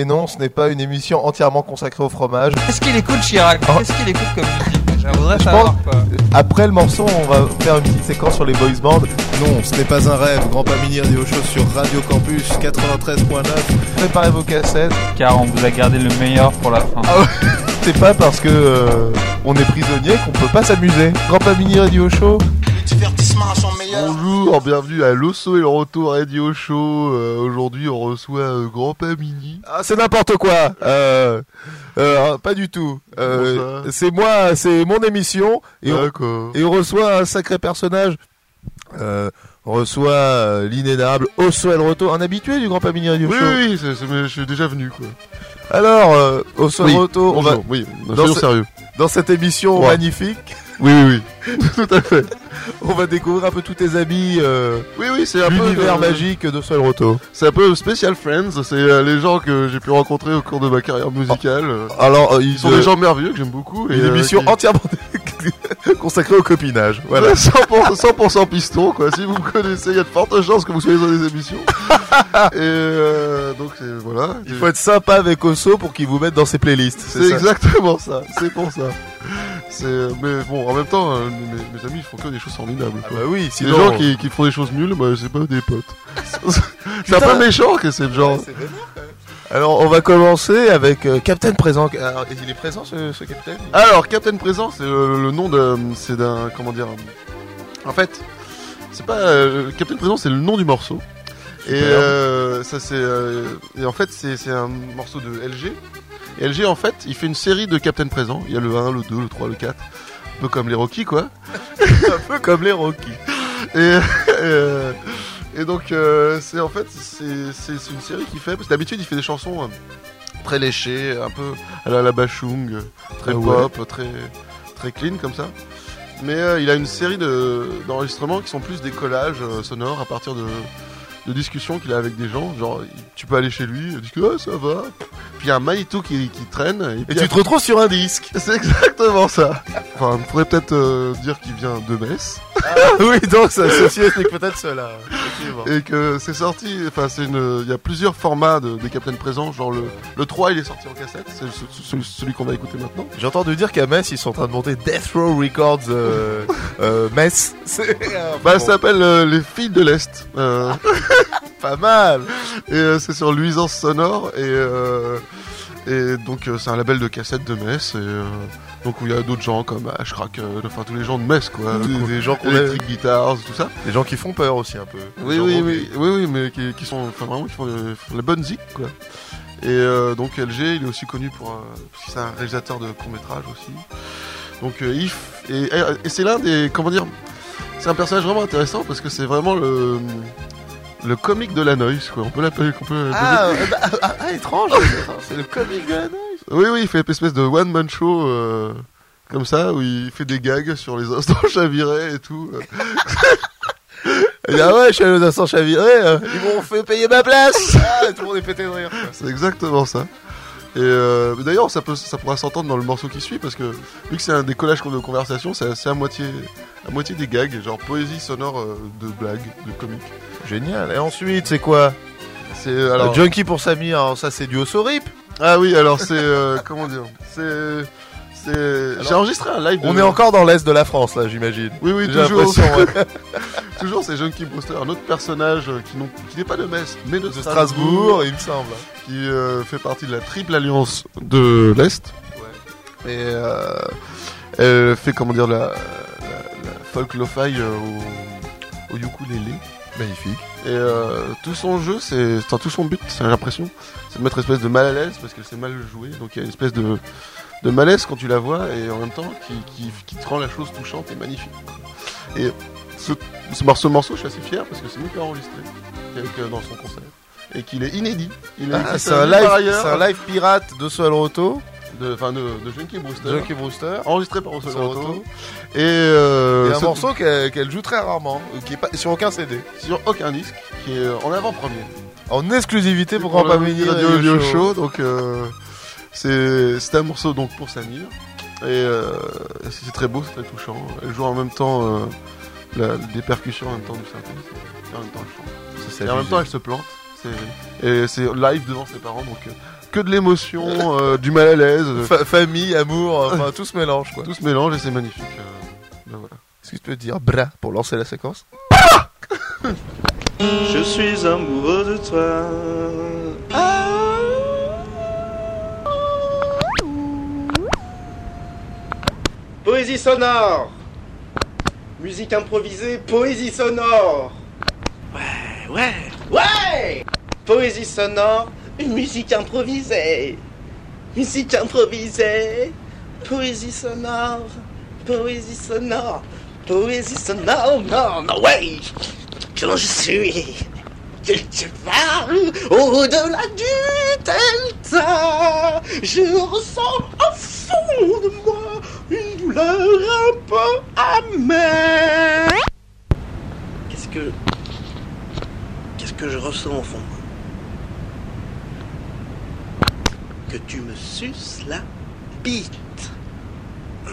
Et non, ce n'est pas une émission entièrement consacrée au fromage. Qu'est-ce qu'il écoute Chirac Oh. Qu'est-ce qu'il écoute comme musique Je voudrais Je savoir pense- quoi. Après le morceau, on va faire une petite séquence sur les boys bands. Non, ce n'est pas un rêve. Grand Pamini Radio Show sur Radio Campus 93.9. Préparez vos cassettes. Car on vous a gardé le meilleur pour la fin. C'est pas parce que euh, on est prisonnier qu'on peut pas s'amuser. Grand Pamini Radio Show. divertissement à son Bonjour, bienvenue à l'Osso et le Retour Radio Show. Euh, Aujourd'hui, on reçoit euh, Grand Pamini. Ah, c'est n'importe quoi. Euh, euh, pas du tout. Euh, c'est moi, c'est mon émission et on, et on reçoit un sacré personnage. Euh, on reçoit euh, l'inénarrable Osso El Roto, un habitué du Grand Pamini Radio Oui, Show. oui, mais je suis déjà venu, quoi. Alors, euh, Osso El Oui, Roto, on va oui, Dans ce- sérieux. dans cette émission Ouais. magnifique, Oui, oui, oui. Tout à fait. on va découvrir un peu tous tes habits, euh, Oui, oui, c'est un peu l'univers magique d'Osso El Roto. C'est un peu Special Friends. C'est euh, les gens que j'ai pu rencontrer au cours de ma carrière musicale. Alors, euh, Ils sont des gens merveilleux que j'aime beaucoup. une et, euh, émission qui- entièrement consacrée au copinage. Voilà. 100%, 100% piston quoi. Si vous me connaissez, il y a de fortes chances que vous soyez dans des émissions. et euh, donc voilà. Il faut être sympa avec Osso pour qu'il vous mette dans ses playlists. C'est exactement ça. C'est pour ça. Mais bon en même temps euh, mes, mes amis ils font que des choses formidables. Ah bah oui, Les sinon... gens qui, qui font des choses nulles, bah, c'est pas des potes. c'est peu méchant que c'est genre. Alors, on va commencer avec euh, Captain Présent. Alors, il est présent ce, ce Captain Alors, Captain Présent, c'est le, le nom de. C'est d'un. Comment dire En fait, c'est pas. euh, Captain Présent, c'est le nom du morceau. Et Super. euh, ça, c'est. euh, et en fait, c'est c'est un morceau de LG. Et LG, en fait, il fait une série de Captain Présent. Il y a le 1, le 2, le 3, le 4. Un peu comme les Rocky, quoi. Un peu comme les Rocky. Et, euh, et donc, euh, c'est en fait, c'est une série qu'il fait. Parce que d'habitude, il fait des chansons euh, très léchées, un peu à la, la Bachung, très Ah ouais. pop, très, très clean comme ça. Mais euh, il a une série de- d'enregistrements qui sont plus des collages euh, sonores à partir de, de discussions qu'il a avec des gens. Genre, tu peux aller chez lui, il dit que ah, ça va. Puis il y a un Manitou qui, qui traîne. Et, tu te retrouves sur un disque. c'est exactement ça. Enfin, il faudrait peut-être euh, dire qu'il vient de Metz. oui, donc ça associé avec peut-être cela. effectivement. et que c'est sorti, enfin c'est une, il y a plusieurs formats de, des Captain présents, genre le, le 3 il est sorti en cassette, c'est ce- celui, celui qu'on va écouter maintenant. J'ai entendu dire qu'à Metz, ils sont en train de monter Death Row Records euh, euh, Metz. Bah ça s'appelle euh, Les Filles de l'Est, pas mal. et c'est sur Luisance Sonore, et, et donc c'est un label de cassette de Metz, et donc où il y a d'autres gens comme Ashrak, euh, enfin tous les gens de Metz quoi, Des, des gens qu'on Electric Guitars, tout ça. des gens qui font peur aussi un peu. Oui, oui, oui, oui, oui, mais qui, qui sont, enfin vraiment, qui font, euh, font la bonne zik, quoi. Et euh, donc LG, il est aussi connu pour, euh, parce que c'est un réalisateur de court métrage aussi. Donc euh, If, et, et, et c'est l'un des, comment dire, c'est un personnage vraiment intéressant parce que c'est vraiment le, le comique de la noise, quoi. On peut l'appeler, on peut. Ah, euh, bah, ah, ah, étrange. C'est le comique de la noise. Oui, oui, il fait une espèce de one man show. euh, comme ça, où il fait des gags sur les instants chavirés et tout. Il dit, ah ouais, je suis allé aux instants chavirés, euh, ils m'ont fait payer ma place. Ah, tout le monde est pété de rire. quoi. C'est exactement ça. Et euh, mais d'ailleurs, ça, peut, ça pourra s'entendre dans le morceau qui suit parce que vu que c'est un des collages de conversation, c'est c'est à moitié, à moitié des gags, genre poésie sonore euh, de blagues, de comiques. Génial. Et ensuite, c'est quoi? C'est Alors. Junkie pour Samir, alors ça c'est du Rip. Ah oui, alors c'est euh, comment dire C'est c'est. J'ai enregistré un live. de- On est encore dans l'est de la France là, j'imagine. Oui, oui, toujours. ouais. toujours, c'est Junkie Brewster, un autre personnage euh, qui, n'est pas de Metz, mais de, de Strasbourg, il me semble. qui euh, fait partie de la triple alliance de l'Est. Et euh, elle fait, comment dire, la, la, la folk lo-fi au, au ukulélé. Magnifique. Et euh, tout son jeu, c'est, enfin, tout son but, c'est l'impression, c'est de mettre une espèce de mal à l'aise parce que c'est mal joué. Donc il y a une espèce de, de malaise quand tu la vois et en même temps qui, qui, qui te rend la chose touchante et magnifique. Et ce, ce morceau, morceau, je suis assez fier parce que c'est nous qui l'avons enregistré avec, euh, dans son concert et qu'il est inédit. Il est Ah, c'est un, live, c'est un live pirate de Soel Roto, de, enfin de, de Junkie Brewster, Junkie Brewster. enregistré par Russell Roto. Et, euh, Et un ce- morceau qu'elle joue très rarement, euh, qui est pas sur aucun CD. sur aucun disque, qui est en avant-première. En exclusivité pour Pour Grand Pamini Radio Audio Show. Show, donc euh, c'est un morceau donc pour Samir et euh, c'est très beau, c'est très touchant. Elle joue en même temps euh, la, des percussions en même temps du synthé, et en même temps elle chante. Et en même temps elle se plante. C'est- Et c'est live devant ses parents, donc euh, que de l'émotion, euh, du mal à l'aise, Fa- famille, amour, enfin tout se mélange quoi. tout se mélange et c'est magnifique. euh, ben voilà. Est-ce que tu peux dire bra pour lancer la séquence Je suis amoureux de toi. Ah. Poésie sonore. Musique improvisée, poésie sonore. Ouais, ouais, ouais. Poésie sonore, musique improvisée. Musique improvisée, poésie sonore, poésie sonore, poésie sonore. Non, non, ouais. Quand je suis quelque part au-delà du delta, je ressens au fond de moi une douleur un peu amère. Qu'est-ce que. Qu'est-ce que je ressens au fond de moi Que tu me suces la bite. Mmh.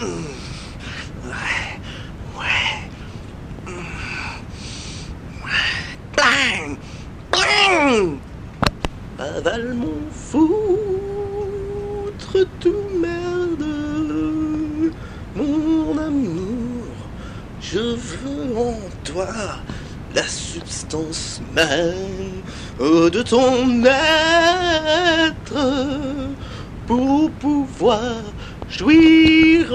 Mmh. Ouais. Ouais. Bang Bang Avale mon foutre tout merde Mon amour Je veux en toi la substance même de ton être pour pouvoir jouir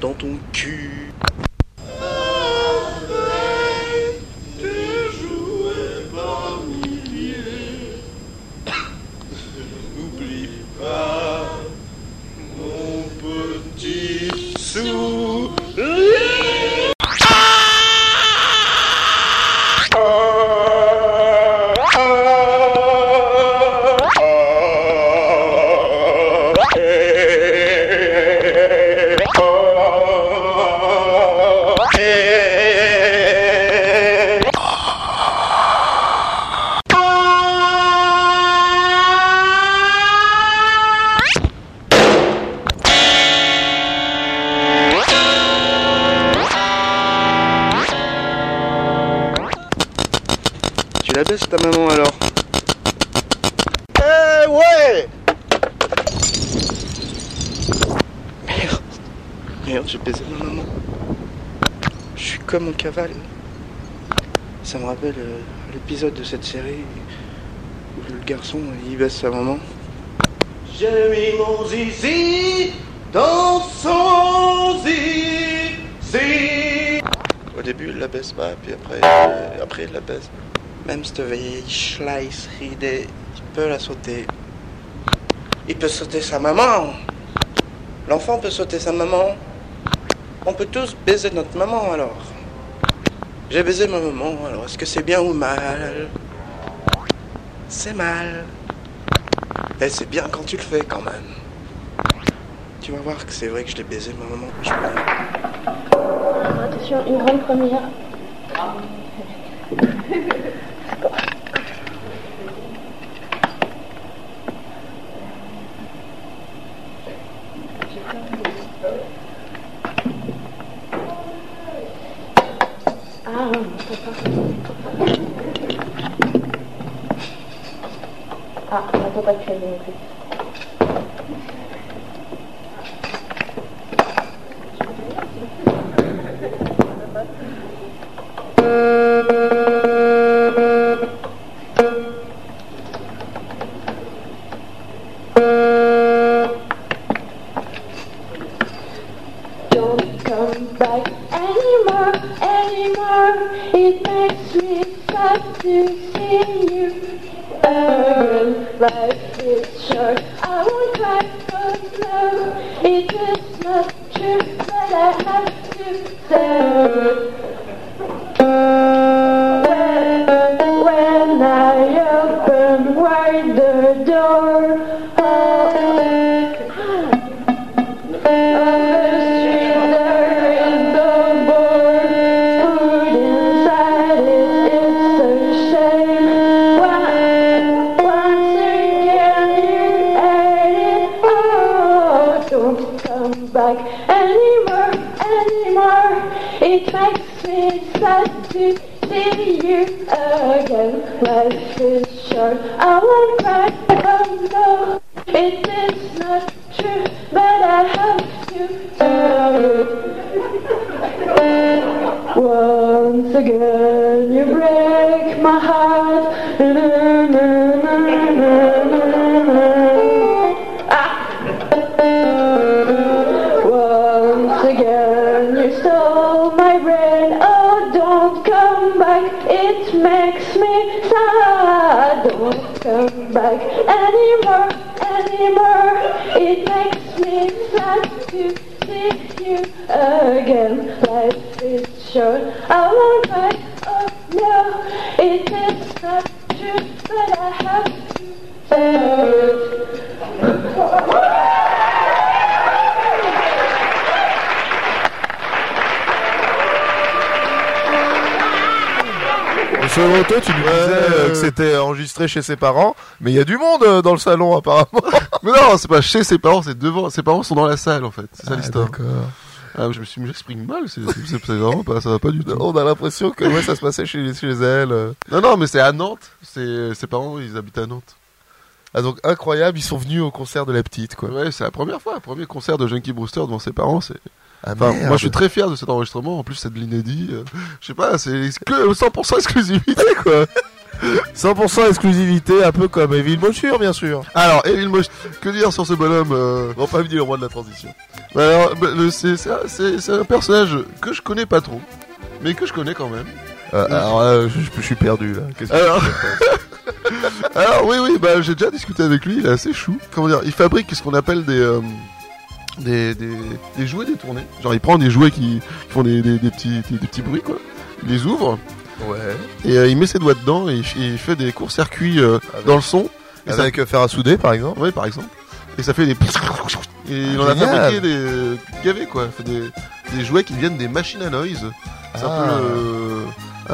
dans ton cul. Tu la baisses ta maman alors Eh ouais Merde Merde, j'ai baisé ma maman. Je suis comme un cavale. Ça me rappelle euh, l'épisode de cette série où le garçon il baisse sa maman. J'ai mis mon zizi dans son zizi. Au début, il la baisse pas, puis après, euh, après il la baisse. Même cette vieille Schleiss ridée, il peut la sauter. Il peut sauter sa maman. L'enfant peut sauter sa maman. On peut tous baiser notre maman alors. J'ai baisé ma maman, alors est-ce que c'est bien ou mal? C'est mal. Et c'est bien quand tu le fais quand même. Tu vas voir que c'est vrai que je l'ai baisé ma maman. Attention, une grande première. Ah, on n'entend pas de clavier Merry the truth that I have to say. Enregistré chez ses parents, mais il y a du monde euh, dans le salon apparemment. Mais non, c'est pas chez ses parents, c'est devant. Ses parents sont dans la salle en fait. C'est ça l'histoire. d'accord. Ah, je me suis, j'exprime mal. C'est vraiment pas, ça va pas du tout. On a l'impression que ouais, ça se passait chez, chez elle. euh. Non, non, mais c'est à Nantes. C'est ses parents, ils habitent à Nantes. Ah donc incroyable, ils sont venus au concert de la petite quoi. Ouais, c'est la première fois, le premier concert de Junkie Brewster devant ses parents. C'est. Ah, Enfin, moi, je suis très fier de cet enregistrement. En plus, c'est de l'inédit. euh, je sais pas, c'est que 100% exclusivité, quoi. 100% exclusivité, un peu comme Evil Moture bien sûr. Alors, Evil Mosh, que dire sur ce bonhomme euh, Bon, pas venu le roi de la transition? bah alors, bah, c'est un- personnage que je connais pas trop, mais que je connais quand même. Euh, alors là, je, je suis perdu là. Qu'est-ce que Alors, alors oui, oui, bah j'ai déjà discuté avec lui. Il est assez chou. Comment dire Il fabrique ce qu'on appelle des, euh, des, des des jouets détournés. Genre, il prend des jouets qui, qui font des, des, petits des petits bruits quoi. Il les ouvre Ouais. et euh, il met ses doigts dedans et il, il fait des courts-circuits euh, dans le son. Et ça, Avec euh, fer à souder par exemple. ouais, par exemple. Et ça fait des. Et il en a fabriqué des gavés quoi. Des, des jouets qui viennent des machines à noise. C'est un Ah. peu le-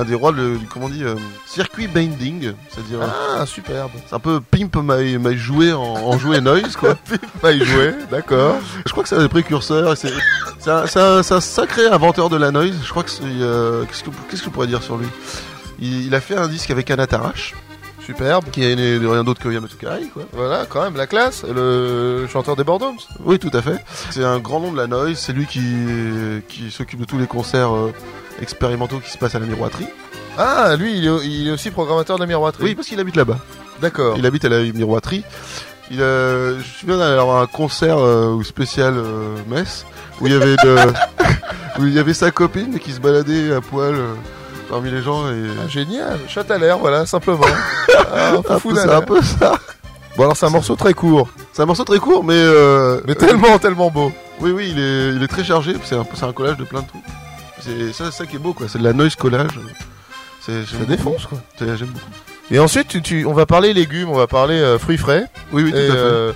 un des rois le- du comment on dit euh, circuit binding, c'est-à-dire Ah, superbe. c'est un peu pimp my, my jouet en, en jouet noise quoi. Pas y jouer, d'accord. Je crois que c'est un des précurseurs. C'est un, sacré inventeur de la noise. Je crois que c'est euh, qu'est-ce que qu'est-ce que je pourrais dire sur lui? Il, il a fait un disque avec Anna Tarash, Superbe. qui est né de rien d'autre que Yamato Kai quoi. Voilà, quand même, la classe, le chanteur des Bordoms. Oui, tout à fait. C'est un grand nom de la noise. C'est lui qui qui s'occupe de tous les concerts euh, expérimentaux qui se passent à la miroiterie. Ah, lui, il est, il est aussi programmateur de la miroiterie. Oui, parce qu'il habite là-bas. D'accord. Il habite à la miroiterie. Il a, je me souviens d'aller avoir un concert euh, ou spécial euh, messe où il y avait de, où il y avait sa copine qui se baladait à poil euh, parmi les gens et Ah, génial. Chat à l'air, voilà, simplement. ah, un peu, d'aller. un peu ça. Bon, alors c'est un morceau très court, C'est un morceau très court, mais euh, mais tellement, tellement beau. oui, oui, il est, il est très chargé. C'est un, un collage de plein de trucs. C'est ça, ça qui est beau, quoi. C'est de la noise collage. Ça défonce, quoi. J'aime beaucoup. Et ensuite, tu, tu- on va parler légumes, on va parler euh, fruits frais. Oui, oui, tout et, à fait. euh,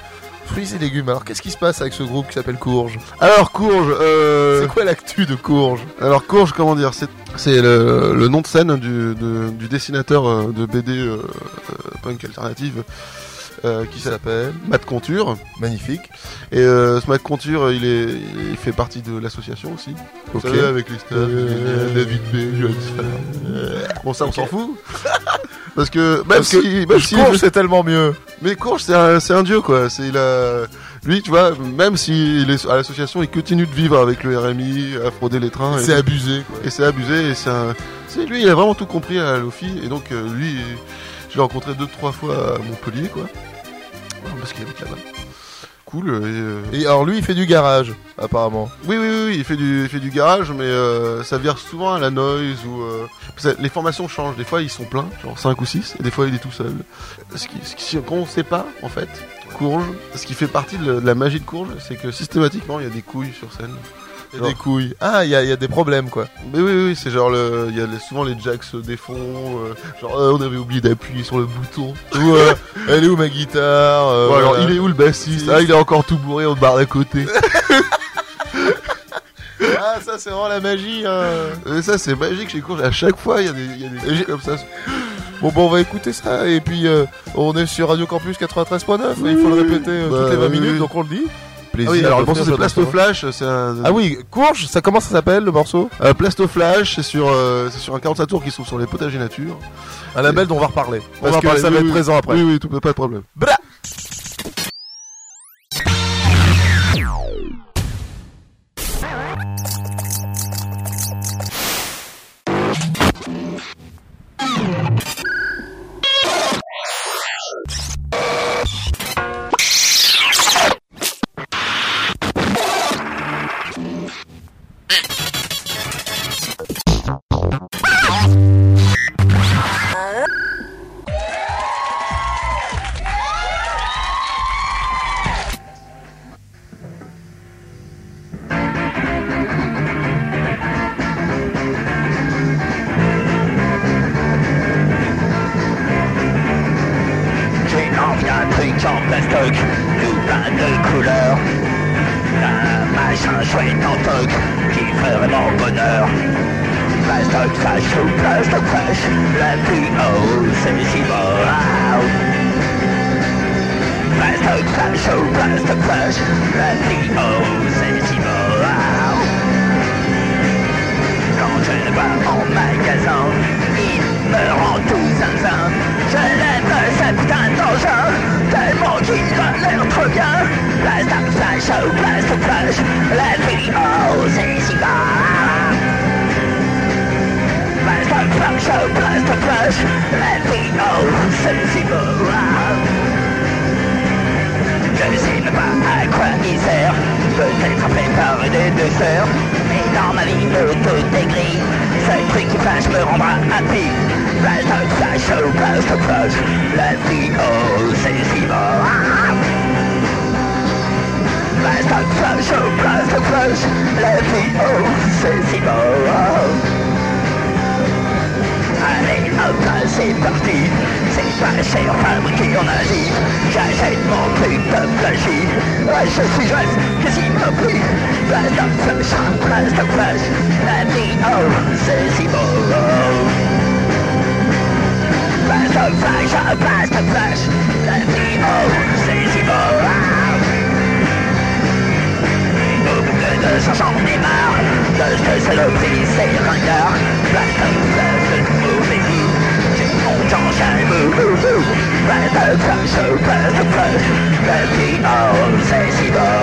fruits et légumes. Alors, qu'est-ce qui se passe avec ce groupe qui s'appelle Courge Alors courge. Euh... C'est quoi l'actu de Courge Alors Courge, comment dire, c'est le, le nom de scène du, de- du dessinateur euh, de BD euh, euh, punk alternative euh, qui s'appelle Matt Conture. Magnifique. Et euh, ce Matt Conture, il, est, il fait partie de l'association aussi. Vous Ok. savez, avec les stars, Euh, David B. Bon, ça, on s'en fout. Parce que, même Parce que si, même si- Courge, c'est tellement mieux. mais Courge, c'est un, c'est un dieu, quoi. C'est, il a, lui, tu vois, même s'il est à l'association, il continue de vivre avec le RMI, à frauder les trains. et C'est abusé, quoi. Et c'est abusé, et c'est un... C'est lui, il a vraiment tout compris à Lofi, et donc euh, lui, je l'ai rencontré deux, trois fois à Montpellier, quoi. Parce qu'il habite là-bas. Cool, et... euh, Et alors, lui, il fait du garage, apparemment. Oui, oui, oui, il fait du, il fait du garage, mais euh, ça vire souvent à la noise, ou... euh, les formations changent, des fois ils sont pleins, genre 5 ou 6, et des fois il est tout seul. Ce qui, ce qu'on sait pas, en fait, Courge, ce qui fait partie de la magie de Courge, c'est que systématiquement, il y a des couilles sur scène. A des couilles. Ah, il y a, y a des problèmes, quoi. Mais oui, oui, oui, c'est genre le, il y a souvent les jacks se défont, euh, genre euh, on avait oublié d'appuyer sur le bouton. Ou, euh, elle est où ma guitare euh, alors il est où le bassiste Si. Ah, il est encore tout bourré, on barre d'à côté. Ah, ça, c'est vraiment la magie, hein. Et ça c'est magique chez Courge. À chaque fois, il y a des, y a des trucs comme ça. Bon, bon, on va écouter ça. Et puis, euh, on est sur Radio Campus 93.9. il faut le répéter euh, Bah, toutes les 20 oui, minutes, oui. donc on le dit. Plaisir. Ah oui, alors le morceau c'est ce Plasto morceau. Flash, c'est un. Ah oui, Courge, ça comment ça s'appelle le morceau? Euh, Plasto Flash, c'est sur, euh, c'est sur un 45 tours qui se trouve sur les potagers nature. Un label dont on va reparler. On va que- reparler, ça oui, va être oui, présent après. Oui, oui, tout, pas de problème. Bra La vie, oh c'est si beau Allez hop c'est parti. C'est pas cher fabriqué en Asie J'achète mon truc de flashy Ouais je suis jeune, qu'est-ce qu'il m'a pris flash, flash c'est si beau Plastoc flash, flash La vie oh c'est si beau Au bout de 200 j'en ai marre De cette saloperie c'est ringard Plastoc flash, le mauvais goût J'ai mon engin, bouh bouh bouh Plastoc flash, oh plastoc flash La vie oh c'est si beau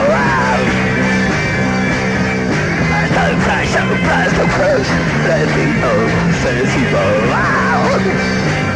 Plastoc flash, oh plastoc flash La vie oh c'est si beau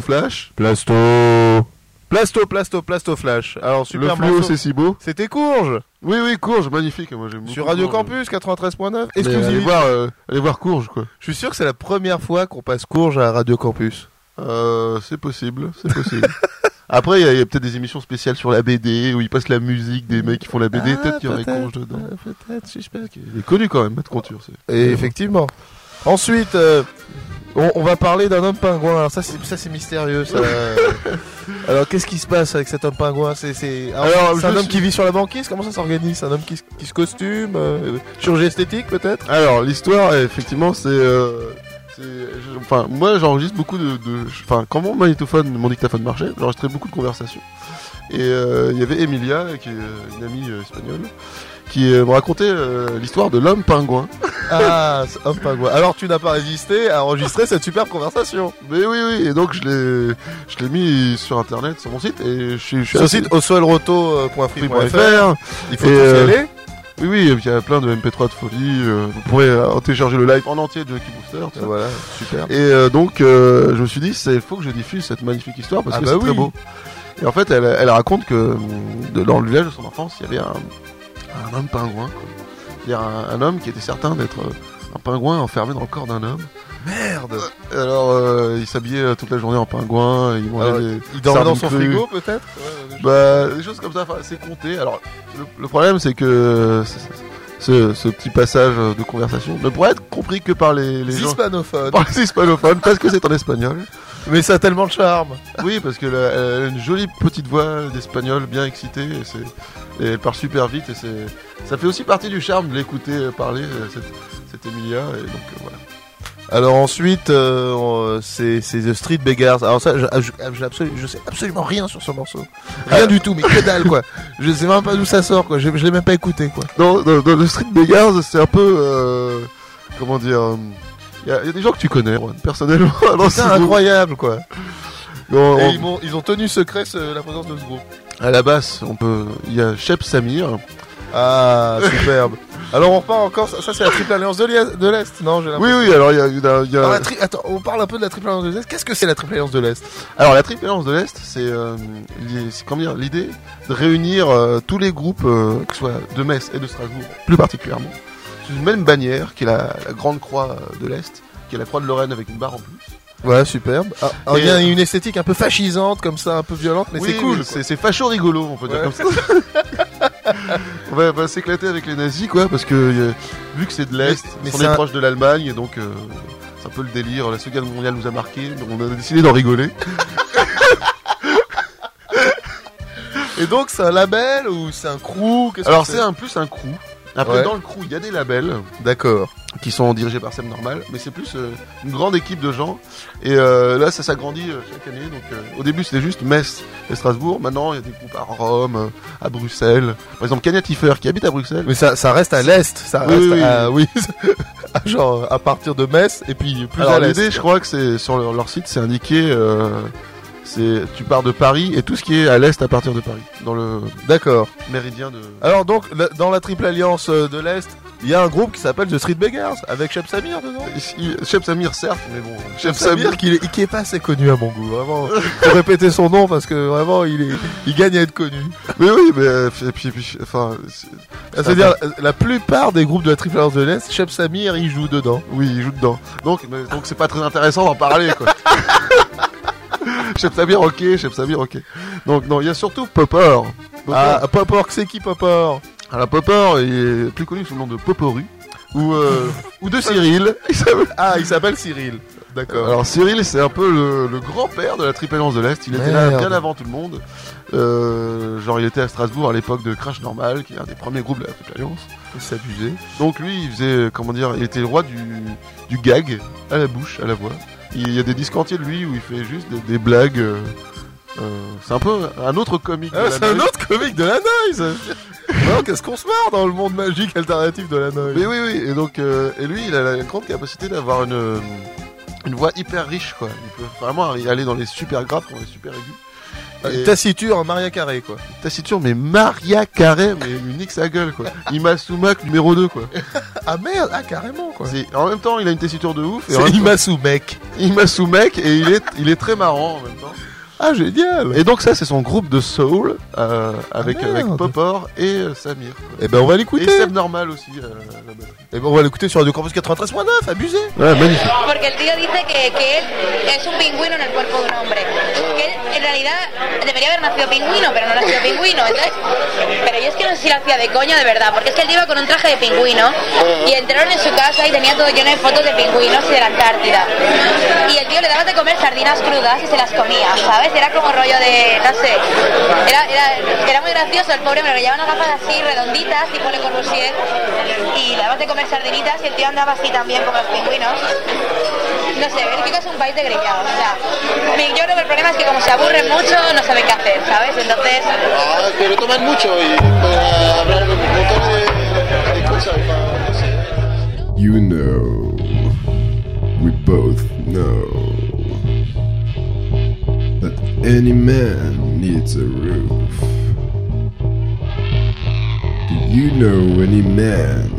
Plasto, Plasto Flash. Plasto. Plasto, Plasto, Plasto Flash. Alors, Le super fluo morceau. c'est si beau. C'était Courge Oui, oui, Courge, magnifique. Moi j'aime sur beaucoup, Radio Campus 93.9. mais- Allez Exclusivité. voir, euh, allez voir Courge quoi. Je suis sûr que c'est la première fois qu'on passe Courge à Radio Campus. Euh, c'est possible, c'est possible. Après, il y a, il y a peut-être des émissions spéciales sur la BD où ils passent la musique des mecs qui font la BD. Ah, peut-être qu'il y aurait peut-être, Courge dedans. Peut-être, suspect. Il est connu quand même, Matt Conture. c'est- Et effectivement. Ensuite, euh, on, on va parler d'un homme pingouin. Alors ça, c'est ça, c'est mystérieux. Ça. Alors qu'est-ce qui se passe avec cet homme pingouin? C'est c'est alors, Alors, c'est un homme suis- qui vit sur la banquise? Comment ça s'organise? C'est un homme qui, se- qui se costume, euh, chirurgie esthétique peut-être? Alors, l'histoire, effectivement, c'est. euh, Enfin, moi, j'enregistre beaucoup de. de- Enfin, quand mon magnétophone, mon dictaphone marchait, j'enregistrais beaucoup de conversations. Et euh, il y avait Emilia, qui est euh, une amie euh, espagnole, qui euh, me racontait euh, l'histoire de l'homme pingouin. Ah, un pingouin. Alors tu n'as pas résisté à enregistrer cette superbe conversation. Mais oui, oui, et donc je l'ai, je l'ai mis sur internet, sur mon site, et je suis, Sur le site oswaldroto.free.fr. free.fr. Il faut Et, y euh, aller. Oui, oui, il y a plein de MP3 de folie. euh, vous pourrez euh, télécharger le live en entier de Junkie Booster. tout ça. Voilà, super. Et euh, donc, euh, je me suis dit, il faut que je diffuse cette magnifique histoire parce Ah que bah c'est oui. très beau. Et en fait, elle, elle raconte que de- dans le village de son enfance, il y avait un, un homme pingouin. quoi. C'est-à-dire un, un homme qui était certain d'être euh, un pingouin enfermé dans le corps d'un homme. Merde. Alors, euh, il s'habillait euh, toute la journée en pingouin. Il mangeait Alors, des Il dormait dans son frigo peut-être? Ouais, Bah, des choses comme ça, c'est compté. Alors, le, le problème, c'est que ce, ce- ce petit passage de conversation ne pourrait être compris que par les, les Les gens. hispanophones. Par les hispanophones, parce que c'est en espagnol. Mais ça a tellement de charme. Oui, parce qu'elle a, elle a une jolie petite voix d'espagnol bien excitée. Et, c'est- et elle parle super vite. Et c'est, ça fait aussi partie du charme de l'écouter euh, parler, euh, cette, cette Emilia. Et donc, euh, voilà. Alors ensuite, euh, c'est c'est The Street Beggars. Alors ça, je, je, j'ai absolu- je sais absolument rien sur ce morceau. Rien du tout, mais que dalle quoi. Je sais même pas d'où ça sort quoi. Je, l'ai même pas écouté quoi. Dans, dans, dans le Street Beggars, c'est un peu. euh, comment dire. Il y, a- il y a des gens que tu connais, Juan, personnellement. C'est incroyable quoi. Et on- ils, m'ont- ils ont tenu secret ce- la présence de ce groupe. À la basse, on peut. Il y a Shep Samir. Ah superbe. Alors on repart encore. Ça, ça, c'est la Triple Alliance de l'Est, non Oui, oui. Alors il y a, y a- il y a- Alors, la tri- Attends, on parle un peu de la Triple Alliance de l'Est. Qu'est-ce que c'est la Triple Alliance de l'Est? Alors la Triple Alliance de l'Est, c'est euh, comment dire l'idée de réunir euh, tous les groupes, euh, que ce soit de Metz et de Strasbourg, plus particulièrement, sous une même bannière, qui est la, la Grande Croix euh, de l'Est, qui est la Croix de Lorraine avec une barre en plus. Ouais, superbe. Ah, alors, il y a Et- une esthétique un peu fascisante comme ça, un peu violente, mais Oui, c'est cool. C'est c'est facho rigolo, on peut dire comme ça. on va, s'éclater avec les nazis, quoi, parce que euh, vu que c'est de l'Est, on est un- proche de l'Allemagne, et donc euh, c'est un peu le délire. La Seconde Guerre mondiale nous a marqué, donc on a décidé d'en rigoler. Et donc c'est un label ou c'est un crew? Alors c'est un plus un crew. Après Ouais. dans le crew il y a des labels D'accord. qui sont dirigés par Sam Normal, mais c'est plus euh, une grande équipe de gens. Et euh, là ça s'agrandit euh, chaque année. Donc euh, au début c'était juste Metz et Strasbourg. Maintenant il y a des groupes à Rome, euh, à Bruxelles. Par exemple Kenya Tiffer qui habite à Bruxelles. Mais ça, ça reste à l'est, ça Oui, reste oui, à, oui. genre à partir de Metz et puis plus Alors à l'est. l'idée je crois que c'est sur leur, leur site c'est indiqué. Euh, c'est tu pars de Paris et tout ce qui est à l'est à partir de Paris dans le D'accord. méridien de. Alors donc la- dans la Triple Alliance euh, de l'Est, il y a un groupe qui s'appelle The Street Beggars avec Chef Samir dedans. Samir certes, mais bon, Chef Samir Samir qui est, qui est pas assez connu à mon goût, vraiment. Faut répéter son nom parce que vraiment il est, il gagne à être connu. Mais oui, mais euh, et puis, puis, enfin, c'est- C'est-à-dire la plupart des groupes de la Triple Alliance de l'Est, Chef Samir il joue dedans. oui, il joue dedans. Donc, mais- donc c'est pas très intéressant d'en parler, quoi. Chef Samir, ok, Chef Samir, ok. Donc, non, il y a surtout Popper. Popper. Ah, Popor, c'est qui Popor? Alors, Popper, il est plus connu sous le nom de Poporu. Ou, euh, ou de Cyril. Il Ah, il s'appelle Cyril. D'accord. Alors, Cyril, c'est un peu le, le grand-père de la Triple Alliance de l'Est. Il était là bien avant tout le monde. Euh, genre, il était à Strasbourg à l'époque de Crash Normal, qui est un des premiers groupes de la Triple Alliance. C'est abusé. Donc lui, il faisait, comment dire, il était le roi du, du gag à la bouche, à la voix. Il y a des disques entiers de lui où il fait juste des, des blagues. euh, euh, c'est un peu un autre comique. de Ah, la c'est un noise. autre comique de la noise Non, qu'est-ce qu'on se marre dans le monde magique alternatif de la noise Mais oui, oui. Et donc, euh, et lui, il a la grande capacité d'avoir une une voix hyper riche, quoi. Il peut vraiment aller dans les super graves, dans les super aigus. Et Taciture en Maria Carré, quoi. taciturne, mais Maria Carré, mais nique sa gueule, quoi. Imasumak numéro 2, quoi. Ah merde, ah carrément, quoi. C'est- En même temps, il a une tessiture de ouf. Et C'est. Imasumek, et il est, il est très marrant en même temps. Ah, génial Et donc ça c'est son groupe de soul euh, avec, Ah, avec Popor et euh, Samir. quoi. Eh ben, on va Et l'écouter. Seb Normal aussi. euh, la batterie. Eh ben, on va l'écouter sur Radio Campus 93.9, abusé. Ouais, magnifique. Porque el tío dice que, que él es un pingüino en el cuerpo de un hombre. Que en realidad debería haber nacido pingüino, pero no nació pingüino. Entonces, pero yo es que no sé si lo hacía de coña de verdad, porque es que él iba con un traje de pingüino y entraron en su casa y tenía todo lleno de fotos de pingüinos y de la Antártida. Y el tío le daba de comer sardinas crudas y se las comía, ¿sabes? Era como rollo de, no sé, era, era, era muy gracioso el pobre, me lo llevaban unas gafas así redonditas, tipo Le Corbusier, y le daban de comer sardinitas y el tío andaba así también como los pingüinos. No sé, Bélgica es un país de grillados, o sea, yo creo que el problema es que como se aburren mucho, no saben qué hacer, ¿sabes? Entonces, Ah, pero toman mucho y pueden hablar un montón de, de cosas. pa- no sé. You know, we both know that any man needs a roof. Do you know any man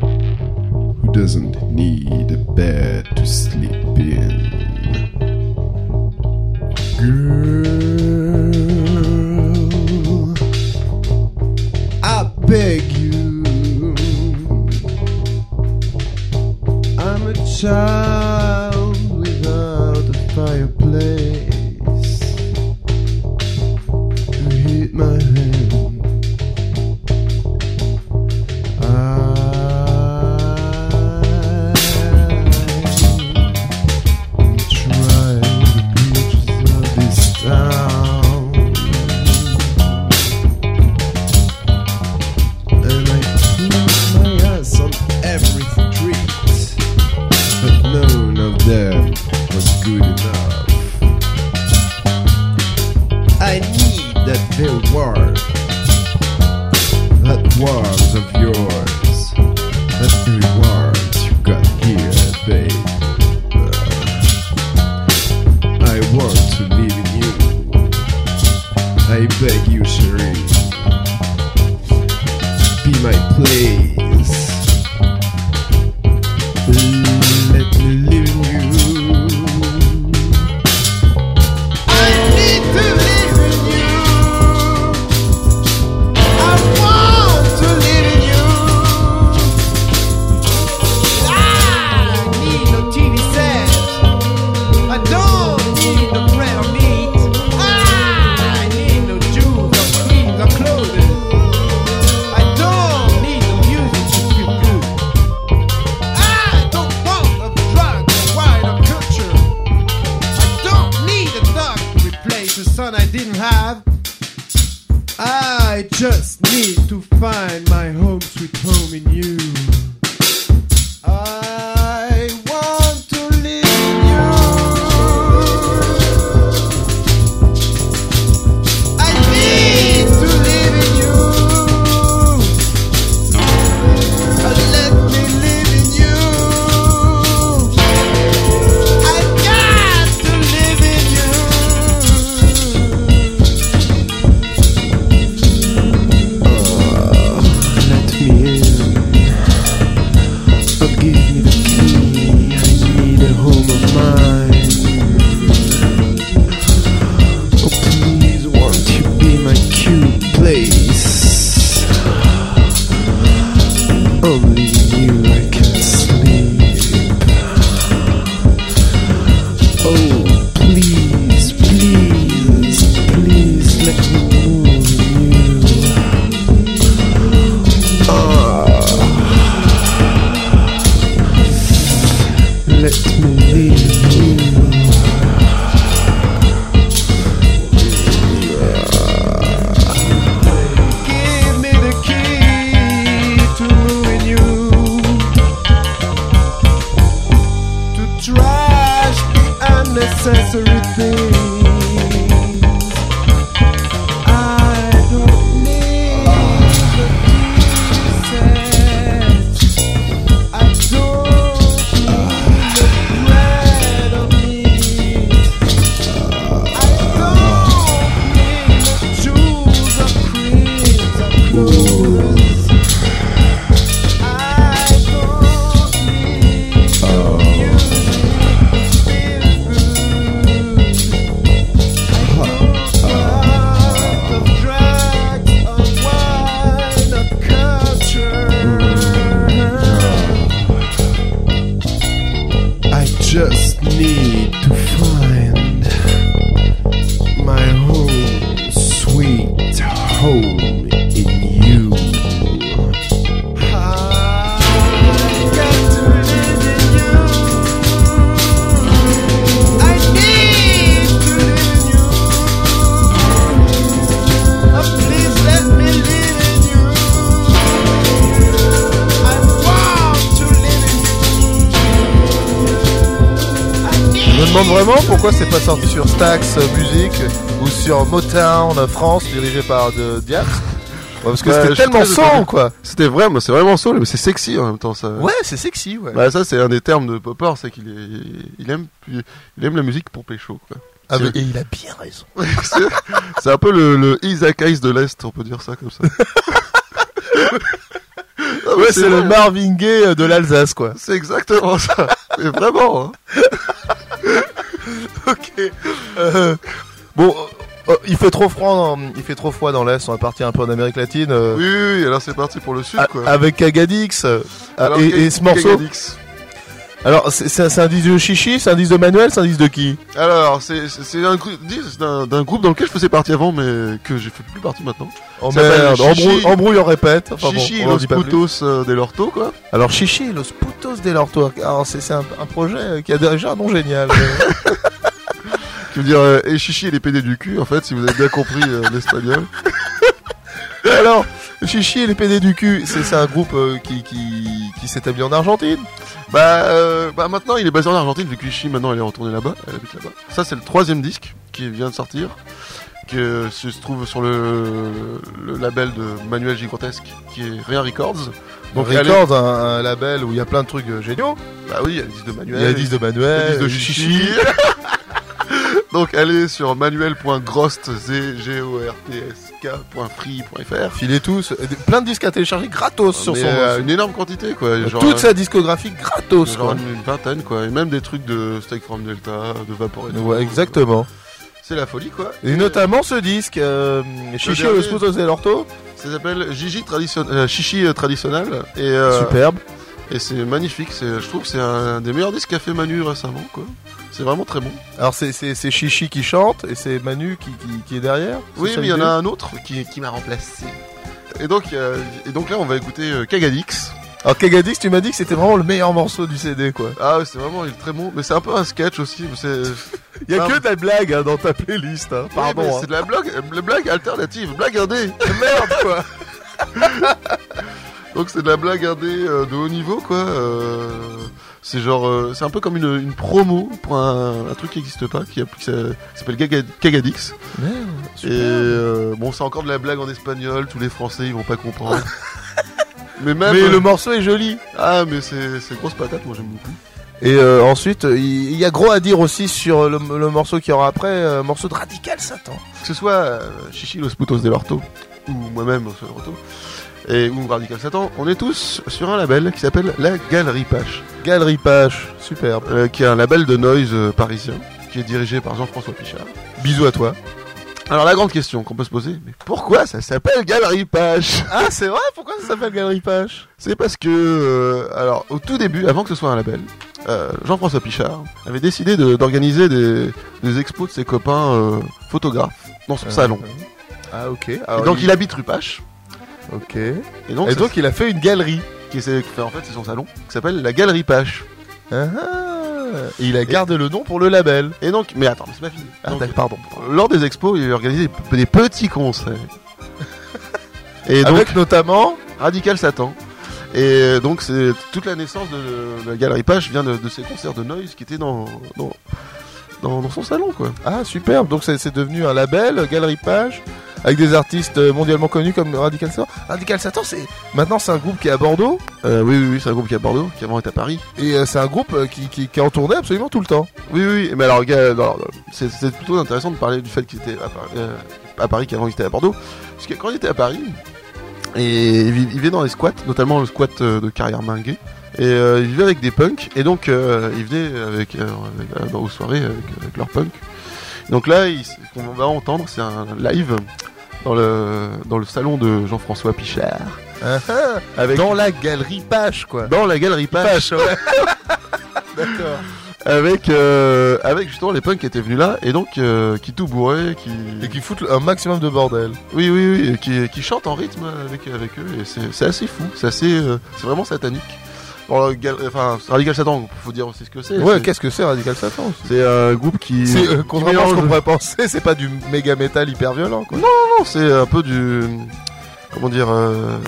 who doesn't need a bed to sleep in? time world. Motown euh, France dirigé par de Diaz. Ouais, parce que c'était tellement étonné. quoi. C'était vraiment, c'est vraiment soul, mais c'est sexy en même temps. Ça. Ouais, c'est sexy ouais. Bah ça c'est un des termes de Popper, c'est qu'il est, il aime, il aime la musique pour pécho quoi. Ah, mais- et il a bien raison. c'est, un peu le, le Isaac Hayes de l'Est, on peut dire ça comme ça. Ouais, c'est le vrai. Marvin Gaye euh, de l'Alsace quoi. C'est exactement ça. Mais vraiment. hein. ok. Euh, bon, euh, il fait trop froid, dans, il fait trop froid dans l'est. On va partir un peu en Amérique latine. euh, Oui, oui, oui, alors c'est parti pour le sud a- quoi. Avec Cagadix euh, Alors, et, ce morceau. Alors, c'est c'est un, c'est un disque de Chichi, c'est un disque de Manuel, c'est un disque de qui? Alors, c'est c'est- c'est un grou- disque d'un d'un groupe dans lequel je faisais partie avant, mais que j'ai fait plus partie maintenant. Oh Ça s'appelle merde, Chichi. embrouille, embrouille, on répète. Enfin bon, Chichi on en Los dit pas plus. Putos euh, del Orto, quoi. Alors Chichi, Los Putos del Orto. Alors c'est c'est un, un projet euh, qui a déjà un nom génial. euh. Qui veut dire euh, et Chichi et les PD du cul, en fait, si vous avez bien compris euh, l'espagnol. Alors, Chichi et les PD du cul, c'est un groupe euh, qui, qui, qui s'établit en Argentine. Bah, euh, bah maintenant il est basé en Argentine vu que Chichi maintenant elle est retournée là-bas, elle habite là-bas. Ça c'est le troisième disque qui vient de sortir, qui euh, se trouve sur le, le label de Manuel Gigantesque qui est Rien Records. Donc est- Records, un, un label où il y a plein de trucs euh, géniaux. Bah oui, il y a le disque de Manuel. Il y a le disque de il y a le Manuel, disque de euh, Chichi. Donc allez sur manuel.grost, G-G-O-R-T-S-K.free.fr. Filez tous, euh, plein de disques à télécharger gratos sur Mais, son euh, une énorme quantité quoi. Genre, toute euh, sa discographie gratos. genre quoi. une, une vingtaine quoi. Et même des trucs de Steak from Delta, de Vaporé. Ouais, exactement. C'est la folie quoi. Et notamment ce disque, euh, Chichi et dernier. Los Putos del Orto. Ça s'appelle Gigi tradition... euh, Chichi euh, traditionnel et euh, Superbe. Et c'est magnifique. C'est, je trouve que c'est un des meilleurs disques qu'a fait Manu récemment quoi. C'est vraiment très bon. Alors c'est c'est c'est Chichi qui chante et c'est Manu qui, qui, qui est derrière. Oui, mais il y en a un autre qui, qui m'a remplacé. Et donc, euh, et donc là, on va écouter euh, Kagadix. Alors Kagadix, tu m'as dit que c'était vraiment le meilleur morceau du CD quoi. Ah, ouais, c'est vraiment il est très bon. Mais c'est un peu un sketch aussi. Il y a que de la blague hein, dans ta playlist. Hein. Pardon. mais hein. C'est de la blague, euh, la blague alternative, blague indé. Merde quoi. Donc c'est de la blague indé euh, de haut niveau quoi. euh, c'est genre, euh, c'est un peu comme une, une promo pour un, un truc qui n'existe pas, qui, s'appelle. Merde. Et euh, bon, c'est encore de la blague en espagnol. Tous les Français ils vont pas comprendre. mais même. Mais le morceau est joli. Ah, mais c'est grosse patate. Moi j'aime beaucoup. Et ensuite, il y, a gros à dire aussi sur le, le morceau qu'il y aura après, morceau de Radical Satan. Que ce soit Chichi Los Putos del Orto ou moi-même Los Orto et ou Radical Satan, on est tous sur un label qui s'appelle La Galerie Pache. Galerie Pache, superbe. euh, qui est un label de noise euh, parisien, qui est dirigé par Jean-François Pichard. Bisous à toi. Alors la grande question qu'on peut se poser, mais pourquoi ça s'appelle Galerie Pache? Ah, c'est vrai Pourquoi ça s'appelle Galerie Pache? C'est parce que, euh, alors au tout début, avant que ce soit un label, euh, Jean-François Pichard avait décidé de- d'organiser des, des expos de ses copains photographes dans son salon. Ah, ok. Et Alors, donc il... habite rue Pache. Ok. Et donc, Et ça- donc il a fait une galerie. qui c'est- en fait c'est son salon, qui s'appelle la Galerie Pache. Ah, ah. Et il a gardé le nom pour le label. Et donc, mais attends, mais c'est pas fini. Ah, Donc, pardon. lors des expos, il a organisé des, des petits concerts. Et donc, Avec notamment. Radical Satan. Et donc, c'est toute la naissance de, la Galerie Page vient de, de ces concerts de noise qui étaient dans, dans, dans, dans son salon, quoi. Ah, superbe. Donc c'est c'est devenu un label, Galerie Page, avec des artistes euh, mondialement connus comme Radical Satan. Radical Satan, c'est maintenant c'est un groupe qui est à Bordeaux Euh, oui, oui, oui, c'est un groupe qui est à Bordeaux, qui avant était à Paris. et euh, c'est un groupe qui, qui, qui est en tournée absolument tout le temps. Oui, oui, oui, mais alors, c'est plutôt intéressant de parler du fait qu'il était à Paris, euh, à Paris qu'avant il était à Bordeaux. Parce que quand il était à Paris, et il vi- il vivait dans les squats, notamment le squat de Carrière Minguet, et euh, il vivait avec des punks, et donc euh, il venait avec, euh, avec, aux soirées avec, avec leurs punks. Donc là, il- ce qu'on va entendre, c'est un live dans le, dans le salon de Jean-François Pichard. Ah, ah. Avec, Dans la Galerie Page, quoi. dans la galerie Page. Page, ouais. D'accord. avec euh, avec justement les punks qui étaient venus là et donc euh, qui tout bourraient qui Et qui foutent un maximum de bordel. oui oui oui et qui, qui chantent en rythme avec avec eux et c'est c'est assez fou c'est assez euh, c'est vraiment satanique gal- enfin Radical Satan faut dire aussi ce que c'est Ouais, qu'est-ce que c'est Radical Satan c'est un groupe qui C'est euh, contrairement à ce qu'on pourrait penser, c'est pas du méga métal hyper violent, quoi. non c'est un peu du comment dire euh,